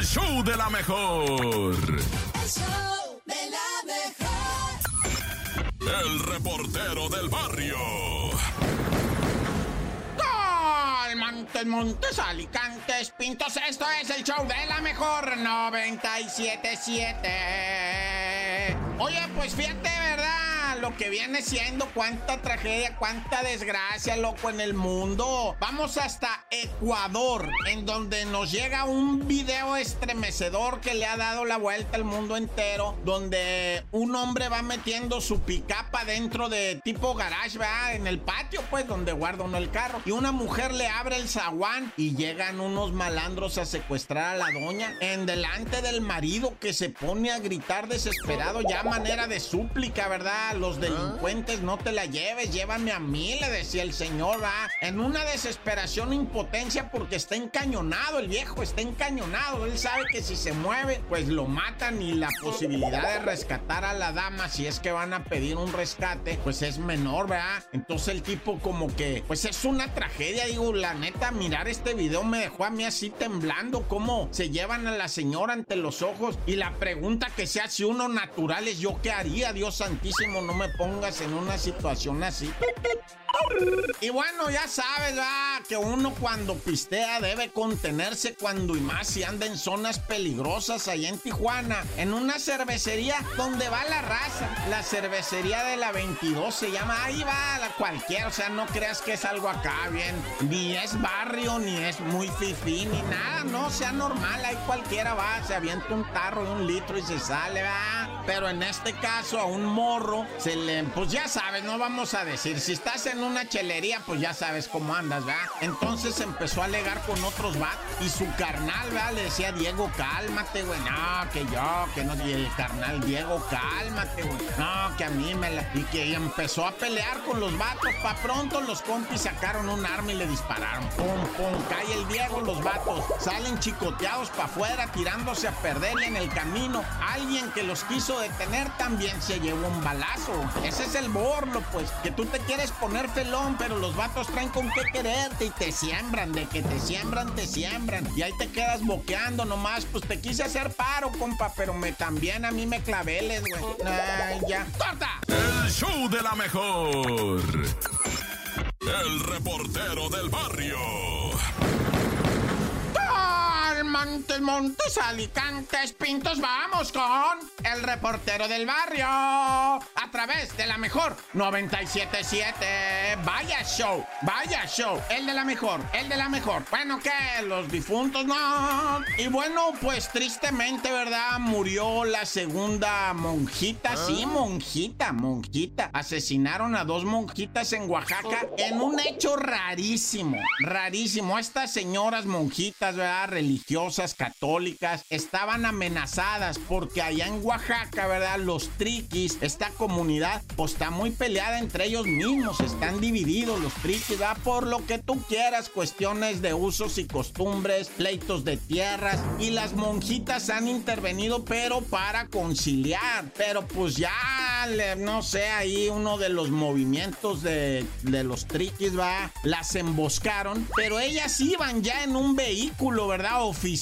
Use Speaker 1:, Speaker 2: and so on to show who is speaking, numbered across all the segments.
Speaker 1: El show de la mejor.
Speaker 2: El show de la mejor.
Speaker 1: El reportero del barrio.
Speaker 3: Montes, Montes, Alicantes, Pintos. Esto es el show de la mejor 977. Oye, pues fíjate, ¿verdad? Lo que viene siendo cuánta tragedia, cuánta desgracia, loco, en el mundo. Vamos hasta Ecuador, en donde nos llega un video estremecedor que le ha dado la vuelta al mundo entero, donde un hombre va metiendo su picapa dentro de tipo garage, ¿verdad? En el patio, pues, donde guarda uno el carro. Y una mujer le abre el zaguán y llegan unos malandros a secuestrar a la doña en delante del marido que se pone a gritar desesperado, ya manera de súplica, ¿verdad? Los delincuentes no te la lleves, llévame a mí, le decía el señor, ¿verdad? En una desesperación, impotencia porque está encañonado, el viejo está encañonado. Él sabe que si se mueve, pues lo matan y la posibilidad de rescatar a la dama, si es que van a pedir un rescate, pues es menor, ¿verdad? Entonces el tipo como que, pues es una tragedia, digo, la neta, mirar este video me dejó a mí así temblando, cómo se llevan a la señora ante los ojos y la pregunta que se hace uno natural es yo qué haría, Dios santísimo, no me pongas en una situación así. Y bueno, ya sabes, ¿verdad? que uno cuando pistea debe contenerse cuando y más si anda en zonas peligrosas allá en Tijuana, en una cervecería donde va la raza, la cervecería de la 22 se llama, ahí va la cualquiera, o sea, no creas que es algo acá bien, ni es barrio, ni es muy fifí, ni nada, no, sea normal, ahí cualquiera va, se avienta un tarro de un litro y se sale, va. Pero en este caso a un morro se pues ya sabes, no vamos a decir, si estás en una chelería, pues ya sabes cómo andas, ¿verdad? Entonces empezó a alegar con otros vatos y su carnal, ¿verdad? Le decía, Diego, cálmate, güey. No, que yo, que no. Y el carnal, Diego, cálmate, güey. No, que a mí me la. Y que empezó a pelear con los vatos. Pa' pronto los compis sacaron un arma y le dispararon. Pum, pum, cae el Diego, los vatos. Salen chicoteados para afuera, tirándose a perder y en el camino. Alguien que los quiso detener también se llevó un balazo. Ese es el borlo, pues. Que tú te quieres poner felón, pero los vatos traen con qué quererte y te siembran. De que te siembran, te siembran. Y ahí te quedas boqueando nomás. Pues te quise hacer paro, compa, pero me también a mí me claveles, güey. Ay, ya. ¡Corta!
Speaker 1: El show de la mejor. El reportero del barrio.
Speaker 3: Montes, Montes, Alicantes, Pintos, vamos con el reportero del barrio. A través de la mejor 977. Vaya show, vaya show. El de la mejor, el de la mejor. Bueno, que los difuntos no. Y bueno, pues tristemente, ¿verdad? Murió la segunda monjita. Sí, monjita, monjita. Asesinaron a dos monjitas en Oaxaca en un hecho rarísimo, rarísimo. Estas señoras monjitas, ¿verdad? Religiosas, católicas, estaban amenazadas porque allá en Oaxaca, ¿verdad? Los triquis, esta comunidad, pues está muy peleada entre ellos mismos, están divididos los triquis, ¿verdad? Por lo que tú quieras, cuestiones de usos y costumbres, pleitos de tierras, y las monjitas han intervenido, pero para conciliar, pero pues ya, le- no sé, ahí uno de los movimientos de, de los triquis, va, las emboscaron, pero ellas iban ya en un vehículo, ¿verdad? Oficial,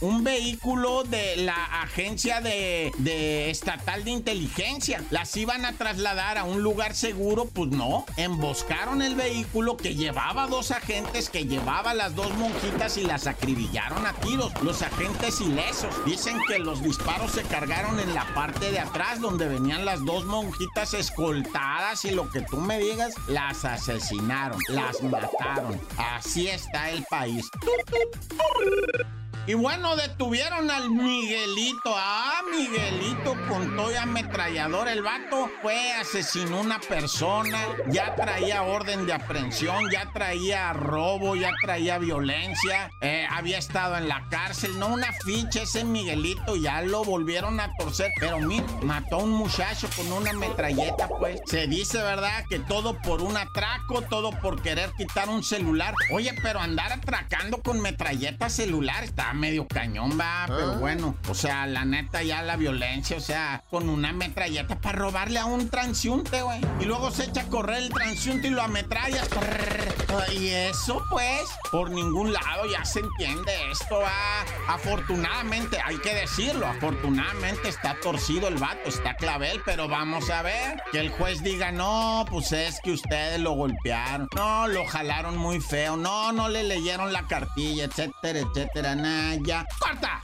Speaker 3: un vehículo de la agencia de, de estatal de inteligencia. Las iban a trasladar a un lugar seguro, pues no, emboscaron el vehículo que llevaba dos agentes, que llevaba las dos monjitas y las acribillaron a tiros. Los agentes ilesos dicen que los disparos se cargaron en la parte de atrás donde venían las dos monjitas escoltadas y lo que tú me digas, las asesinaron, las mataron. Así está el país. Y bueno, detuvieron al Miguelito. Ah, Miguelito con y ametrallador. El vato fue, asesinó una persona. Ya traía orden de aprehensión, ya traía robo, ya traía violencia. eh, había estado en la cárcel. No una ficha ese Miguelito. Ya lo volvieron a torcer. Pero mira, mató a un muchacho con una metralleta, pues. Se dice, ¿verdad? Que todo por un atraco, todo por querer quitar un celular. Oye, pero andar atracando con metralleta celular está está medio cañón, va, pero bueno, o sea, la neta ya la violencia, o sea, con una metralleta para robarle a un transiunte, güey. Y luego se echa a correr el transiunte y lo ametrallas. Y eso, pues, por ningún lado ya se entiende. Esto va, afortunadamente, hay que decirlo, afortunadamente está torcido el vato, está clavel, pero vamos a ver que el juez diga, no, pues es que ustedes lo golpearon, no, lo jalaron muy feo, no, no le leyeron la cartilla, etcétera, etcétera, nada, ¡Corta!